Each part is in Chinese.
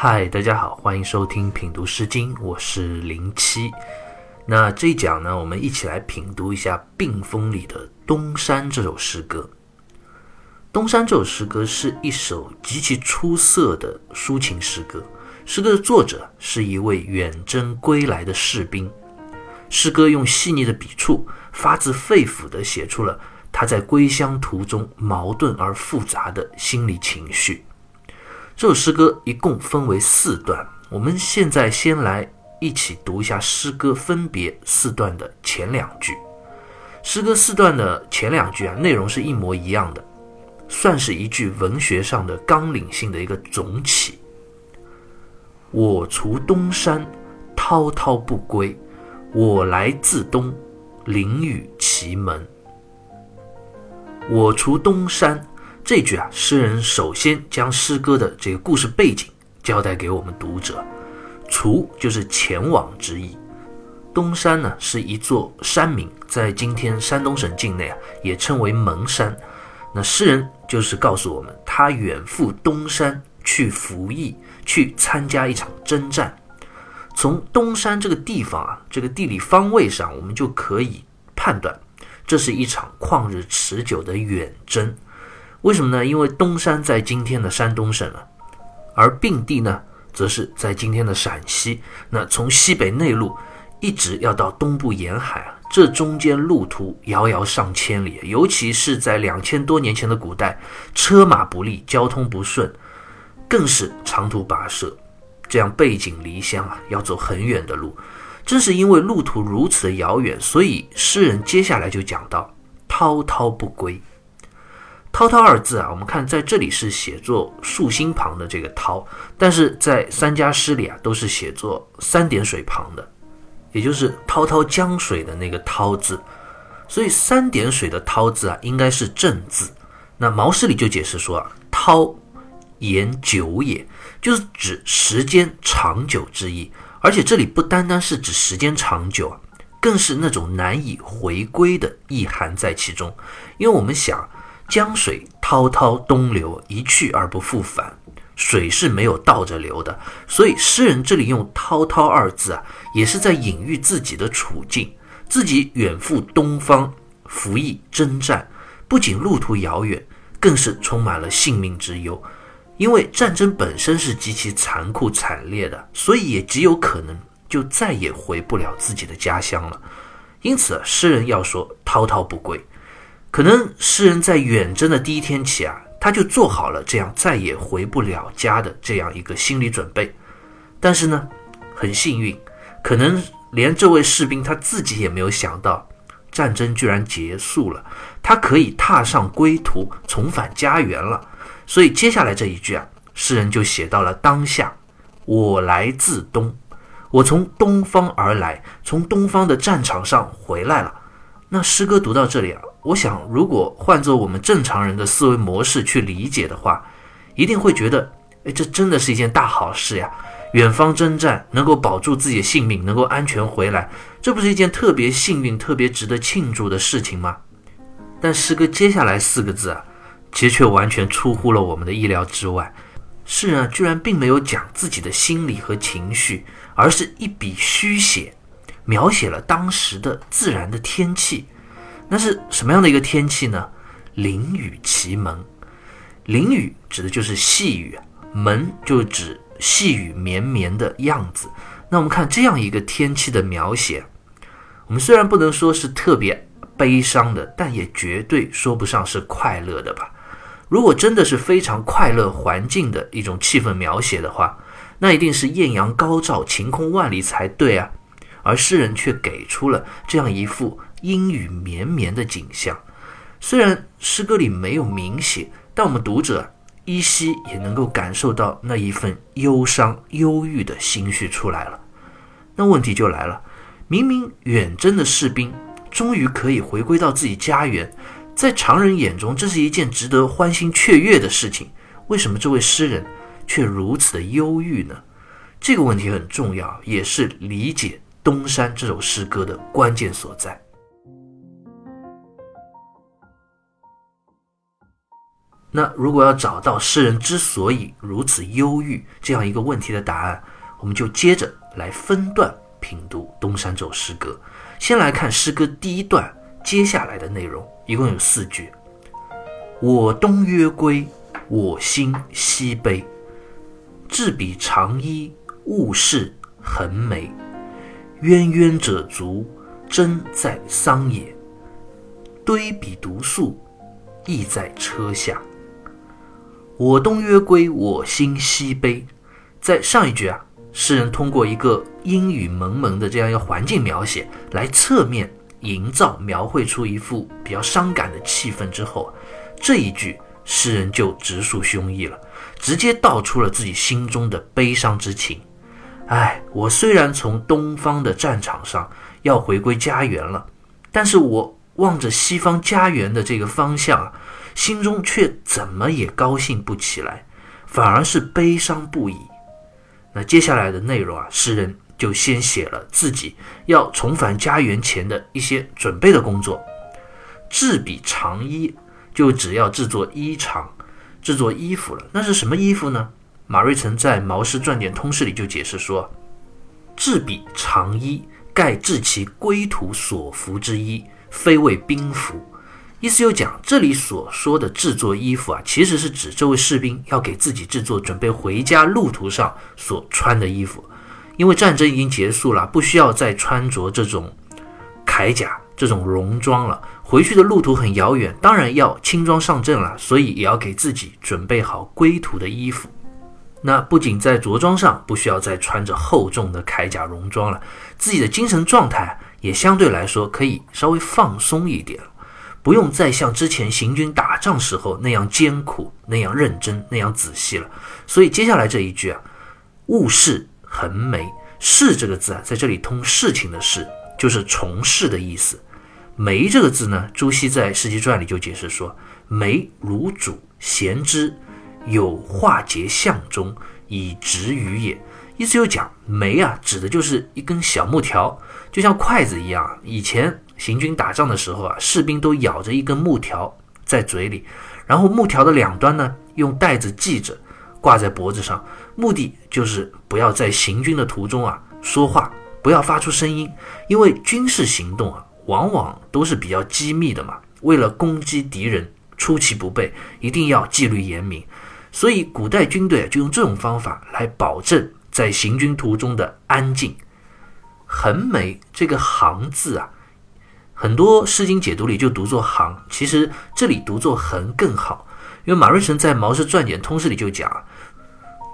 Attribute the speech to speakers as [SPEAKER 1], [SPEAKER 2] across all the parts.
[SPEAKER 1] 嗨，大家好，欢迎收听品读诗经，我是零七。那这一讲呢，我们一起来品读一下《病风》里的《东山》这首诗歌。《东山》这首诗歌是一首极其出色的抒情诗歌。诗歌的作者是一位远征归来的士兵。诗歌用细腻的笔触，发自肺腑地写出了他在归乡途中矛盾而复杂的心理情绪。这首诗歌一共分为四段，我们现在先来一起读一下诗歌分别四段的前两句。诗歌四段的前两句啊，内容是一模一样的，算是一句文学上的纲领性的一个总起。我除东山，滔滔不归。我来自东，临雨奇门。我除东山这句啊，诗人首先将诗歌的这个故事背景交代给我们读者。除就是前往之意。东山呢是一座山名，在今天山东省境内啊，也称为蒙山。那诗人就是告诉我们，他远赴东山去服役，去参加一场征战。从东山这个地方啊，这个地理方位上，我们就可以判断，这是一场旷日持久的远征。为什么呢？因为东山在今天的山东省啊，而并地呢，则是在今天的陕西。那从西北内陆一直要到东部沿海啊，这中间路途遥遥上千里，尤其是在两千多年前的古代，车马不利，交通不顺，更是长途跋涉。这样背井离乡啊，要走很远的路。正是因为路途如此的遥远，所以诗人接下来就讲到滔滔不归。滔滔二字啊，我们看在这里是写作竖心旁的这个滔，但是在三家诗里啊，都是写作三点水旁的，也就是滔滔江水的那个滔字。所以三点水的滔字啊，应该是正字。那毛诗里就解释说啊，滔言久也。就是指时间长久之意，而且这里不单单是指时间长久啊，更是那种难以回归的意涵在其中。因为我们想，江水滔滔东流，一去而不复返，水是没有倒着流的，所以诗人这里用“滔滔”二字啊，也是在隐喻自己的处境，自己远赴东方服役征战，不仅路途遥远，更是充满了性命之忧。因为战争本身是极其残酷惨烈的，所以也极有可能就再也回不了自己的家乡了。因此，诗人要说滔滔不归，可能诗人在远征的第一天起啊，他就做好了这样再也回不了家的这样一个心理准备。但是呢，很幸运，可能连这位士兵他自己也没有想到，战争居然结束了，他可以踏上归途，重返家园了。所以接下来这一句啊，诗人就写到了当下。我来自东，我从东方而来，从东方的战场上回来了。那诗歌读到这里啊，我想如果换作我们正常人的思维模式去理解的话，一定会觉得，哎，这真的是一件大好事呀！远方征战能够保住自己的性命，能够安全回来，这不是一件特别幸运、特别值得庆祝的事情吗？但诗歌接下来四个字啊。其实却完全出乎了我们的意料之外，诗人啊，居然并没有讲自己的心理和情绪，而是一笔虚写，描写了当时的自然的天气。那是什么样的一个天气呢？淋雨奇门，淋雨指的就是细雨，门就指细雨绵绵的样子。那我们看这样一个天气的描写，我们虽然不能说是特别悲伤的，但也绝对说不上是快乐的吧。如果真的是非常快乐环境的一种气氛描写的话，那一定是艳阳高照、晴空万里才对啊。而诗人却给出了这样一幅阴雨绵绵的景象。虽然诗歌里没有明写，但我们读者依稀也能够感受到那一份忧伤、忧郁的心绪出来了。那问题就来了：明明远征的士兵终于可以回归到自己家园。在常人眼中，这是一件值得欢欣雀跃的事情。为什么这位诗人却如此的忧郁呢？这个问题很重要，也是理解《东山》这首诗歌的关键所在。那如果要找到诗人之所以如此忧郁这样一个问题的答案，我们就接着来分段品读《东山》这首诗歌。先来看诗歌第一段接下来的内容，一共有四句：“我东约归，我心西悲。置彼长衣，物是横眉。渊渊者足，真在桑野。堆彼独宿，意在车下。”我东约归，我心西悲。在上一句啊，诗人通过一个阴雨蒙蒙的这样一个环境描写，来侧面营造、描绘出一幅比较伤感的气氛之后，这一句诗人就直抒胸臆了，直接道出了自己心中的悲伤之情。哎，我虽然从东方的战场上要回归家园了，但是我望着西方家园的这个方向啊。心中却怎么也高兴不起来，反而是悲伤不已。那接下来的内容啊，诗人就先写了自己要重返家园前的一些准备的工作。制笔长衣，就只要制作衣裳、制作衣服了。那是什么衣服呢？马瑞辰在《毛氏传点通释》里就解释说：“制笔长衣，盖制其归途所服之衣，非为兵服。”意思就讲，这里所说的制作衣服啊，其实是指这位士兵要给自己制作准备回家路途上所穿的衣服。因为战争已经结束了，不需要再穿着这种铠甲、这种戎装了。回去的路途很遥远，当然要轻装上阵了，所以也要给自己准备好归途的衣服。那不仅在着装上不需要再穿着厚重的铠甲戎装了，自己的精神状态也相对来说可以稍微放松一点。不用再像之前行军打仗时候那样艰苦、那样认真、那样仔细了。所以接下来这一句啊，“务事横眉”，“事”这个字啊，在这里通事情的“事”，就是从事的意思。“眉”这个字呢，朱熹在《世纪传》里就解释说：“眉如主衔之，有化节相中，以直于也。”意思就讲眉啊，指的就是一根小木条，就像筷子一样。以前。行军打仗的时候啊，士兵都咬着一根木条在嘴里，然后木条的两端呢用带子系着，挂在脖子上，目的就是不要在行军的途中啊说话，不要发出声音，因为军事行动啊往往都是比较机密的嘛。为了攻击敌人，出其不备，一定要纪律严明，所以古代军队就用这种方法来保证在行军途中的安静。横眉这个行字啊。很多《诗经》解读里就读作“行”，其实这里读作“横”更好，因为马瑞辰在《毛氏传简通释》里就讲：“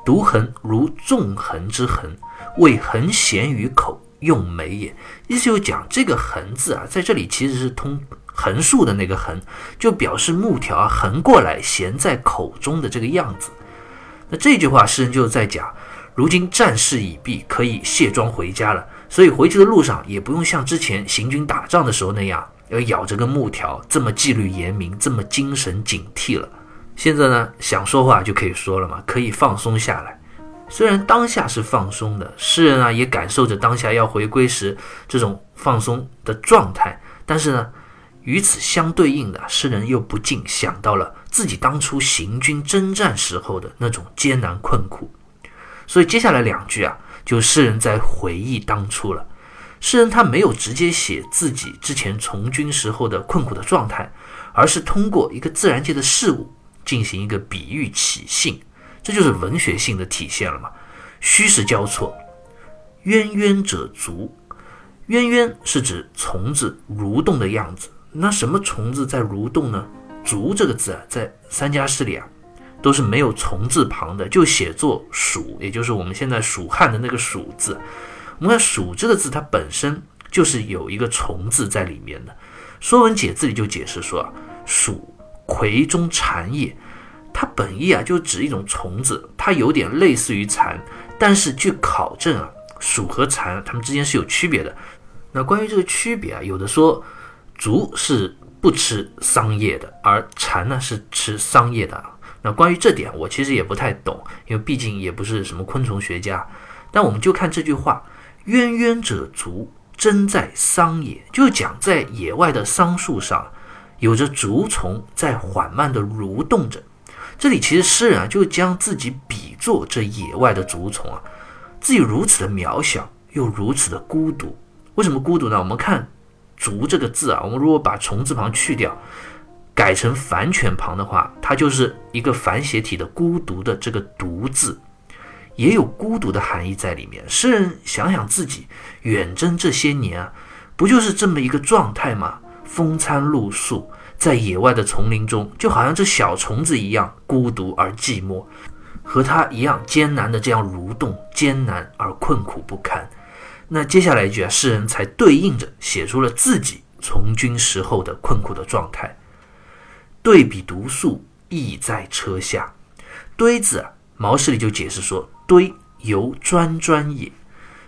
[SPEAKER 1] 读横如纵横之横，谓横弦于口，用眉也。”意思就讲这个“横”字啊，在这里其实是通横竖的那个“横”，就表示木条啊横过来衔在口中的这个样子。那这句话，诗人就是在讲：如今战事已毕，可以卸妆回家了。所以回去的路上也不用像之前行军打仗的时候那样，要咬着根木条，这么纪律严明，这么精神警惕了。现在呢，想说话就可以说了嘛，可以放松下来。虽然当下是放松的，诗人啊也感受着当下要回归时这种放松的状态，但是呢，与此相对应的，诗人又不禁想到了自己当初行军征战时候的那种艰难困苦。所以接下来两句啊。就诗人在回忆当初了，诗人他没有直接写自己之前从军时候的困苦的状态，而是通过一个自然界的事物进行一个比喻起兴，这就是文学性的体现了嘛。虚实交错，渊渊者足，渊渊是指虫子蠕动的样子，那什么虫子在蠕动呢？足这个字啊，在三家诗里啊。都是没有虫字旁的，就写作“蜀”，也就是我们现在蜀汉的那个“蜀”字。我们看“蜀”这个字，它本身就是有一个虫字在里面的。《说文解字》里就解释说啊，“蜀，葵中蝉也。”它本意啊，就指一种虫子，它有点类似于蚕，但是据考证啊，蜀和蚕它们之间是有区别的。那关于这个区别啊，有的说竹是不吃桑叶的，而蝉呢是吃桑叶的。那关于这点，我其实也不太懂，因为毕竟也不是什么昆虫学家。但我们就看这句话：“渊渊者足，真在桑野。”就讲在野外的桑树上，有着竹虫在缓慢地蠕动着。这里其实诗人啊，就将自己比作这野外的竹虫啊，自己如此的渺小，又如此的孤独。为什么孤独呢？我们看“竹”这个字啊，我们如果把虫字旁去掉，改成反犬旁的话，它就是一个反写体的“孤独”的这个“独”字，也有孤独的含义在里面。诗人想想自己远征这些年啊，不就是这么一个状态吗？风餐露宿。在野外的丛林中，就好像这小虫子一样孤独而寂寞，和他一样艰难的这样蠕动，艰难而困苦不堪。那接下来一句啊，诗人才对应着写出了自己从军时候的困苦的状态。对比独宿，亦在车下。堆字啊，毛诗里就解释说，堆由专专也，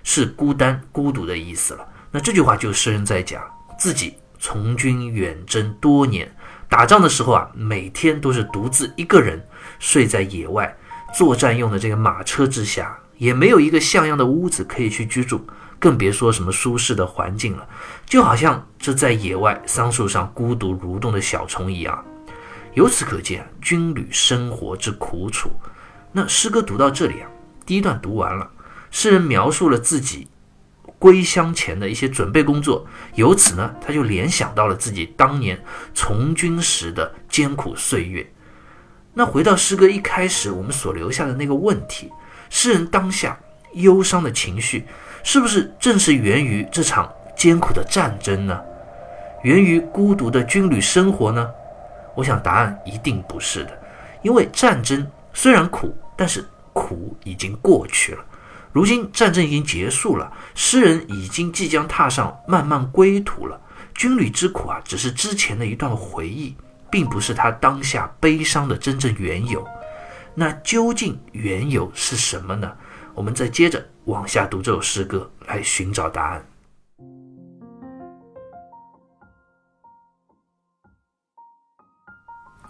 [SPEAKER 1] 是孤单孤独的意思了。那这句话就诗人在讲自己。从军远征多年，打仗的时候啊，每天都是独自一个人睡在野外作战用的这个马车之下，也没有一个像样的屋子可以去居住，更别说什么舒适的环境了。就好像这在野外桑树上孤独蠕动的小虫一样。由此可见，军旅生活之苦楚。那诗歌读到这里啊，第一段读完了，诗人描述了自己。归乡前的一些准备工作，由此呢，他就联想到了自己当年从军时的艰苦岁月。那回到诗歌一开始我们所留下的那个问题：诗人当下忧伤的情绪，是不是正是源于这场艰苦的战争呢？源于孤独的军旅生活呢？我想答案一定不是的，因为战争虽然苦，但是苦已经过去了。如今战争已经结束了，诗人已经即将踏上漫漫归途了。军旅之苦啊，只是之前的一段回忆，并不是他当下悲伤的真正缘由。那究竟缘由是什么呢？我们再接着往下读这首诗歌，来寻找答案。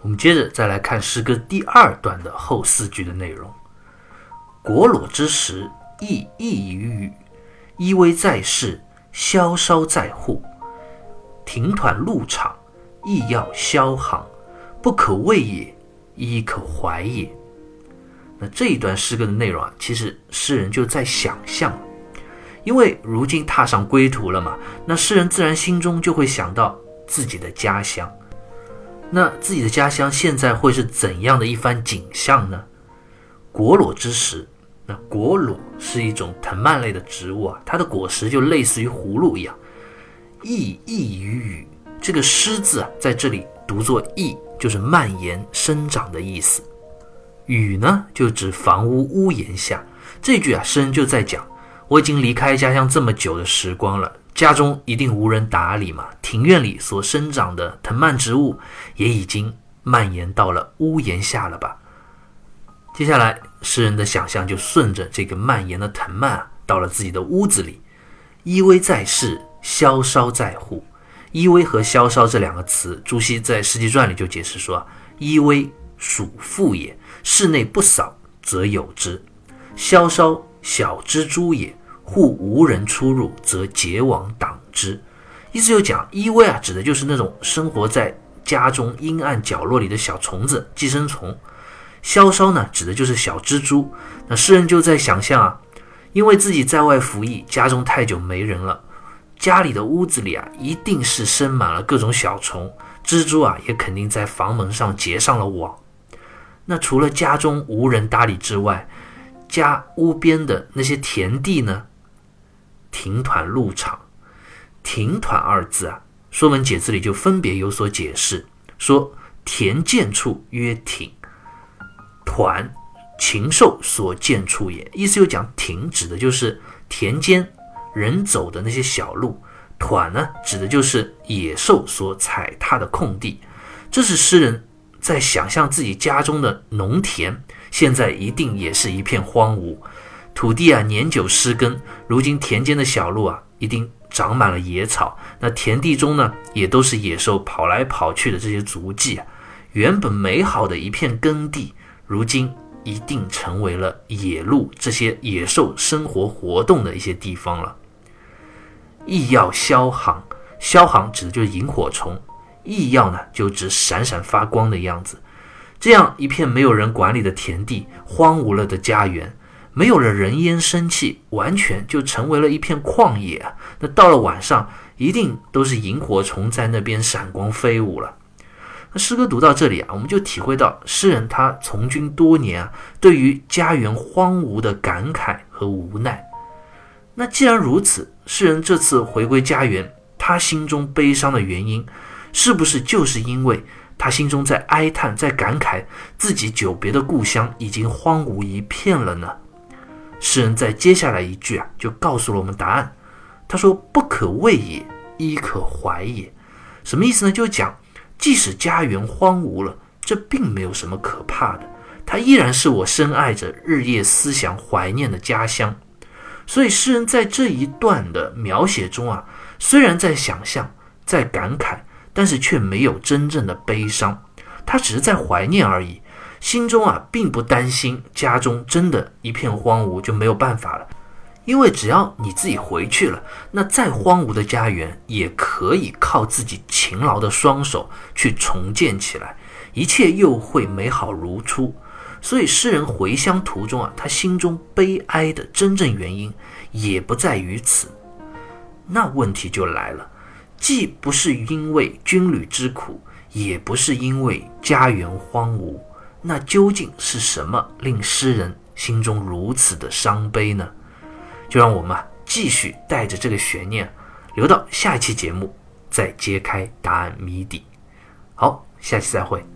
[SPEAKER 1] 我们接着再来看诗歌第二段的后四句的内容：“果裸之时。”亦异于语，依偎在世，萧稍在户。停团入场，亦要萧行，不可畏也，亦可怀也。那这一段诗歌的内容啊，其实诗人就在想象，因为如今踏上归途了嘛，那诗人自然心中就会想到自己的家乡。那自己的家乡现在会是怎样的一番景象呢？果裸之时。那果裸是一种藤蔓类的植物啊，它的果实就类似于葫芦一样。意溢于雨，这个诗字啊，在这里读作意，就是蔓延生长的意思。雨呢，就指房屋屋檐下。这句啊，诗人就在讲，我已经离开家乡这么久的时光了，家中一定无人打理嘛，庭院里所生长的藤蔓植物也已经蔓延到了屋檐下了吧。接下来，诗人的想象就顺着这个蔓延的藤蔓啊，到了自己的屋子里。依偎在室，萧稍在户。依偎和萧稍这两个词，朱熹在《诗集传》里就解释说：依偎属妇也，室内不扫则有之；萧稍小蜘蛛也，户无人出入则结网挡之。意思就讲，依偎啊，指的就是那种生活在家中阴暗角落里的小虫子、寄生虫。萧稍呢，指的就是小蜘蛛。那诗人就在想象啊，因为自己在外服役，家中太久没人了，家里的屋子里啊，一定是生满了各种小虫，蜘蛛啊，也肯定在房门上结上了网。那除了家中无人搭理之外，家屋边的那些田地呢？庭团入场，庭团二字啊，《说文解字》里就分别有所解释，说田间处曰庭。团，禽兽所见处也。意思就讲庭指的就是田间人走的那些小路，团呢指的就是野兽所踩踏的空地。这是诗人在想象自己家中的农田，现在一定也是一片荒芜，土地啊年久失耕，如今田间的小路啊一定长满了野草，那田地中呢也都是野兽跑来跑去的这些足迹啊。原本美好的一片耕地。如今一定成为了野鹿这些野兽生活活动的一些地方了。异耀消行，消行指的就是萤火虫，异耀呢就指闪闪发光的样子。这样一片没有人管理的田地，荒芜了的家园，没有了人烟生气，完全就成为了一片旷野！那到了晚上，一定都是萤火虫在那边闪光飞舞了。那诗歌读到这里啊，我们就体会到诗人他从军多年啊，对于家园荒芜的感慨和无奈。那既然如此，诗人这次回归家园，他心中悲伤的原因，是不是就是因为他心中在哀叹，在感慨自己久别的故乡已经荒芜一片了呢？诗人在接下来一句啊，就告诉了我们答案。他说：“不可畏也，亦可怀也。”什么意思呢？就是讲，即使家园荒芜了，这并没有什么可怕的，它依然是我深爱着、日夜思想、怀念的家乡。所以，诗人在这一段的描写中啊，虽然在想象、在感慨，但是却没有真正的悲伤，他只是在怀念而已，心中啊，并不担心家中真的一片荒芜就没有办法了，因为只要你自己回去了，那再荒芜的家园也可以靠自己勤劳的双手去重建起来，一切又会美好如初。所以，诗人回乡途中啊，他心中悲哀的真正原因也不在于此。那问题就来了，既不是因为军旅之苦，也不是因为家园荒芜，那究竟是什么令诗人心中如此的伤悲呢？就让我们啊继续带着这个悬念，留到下一期节目再揭开答案谜底。好，下期再会。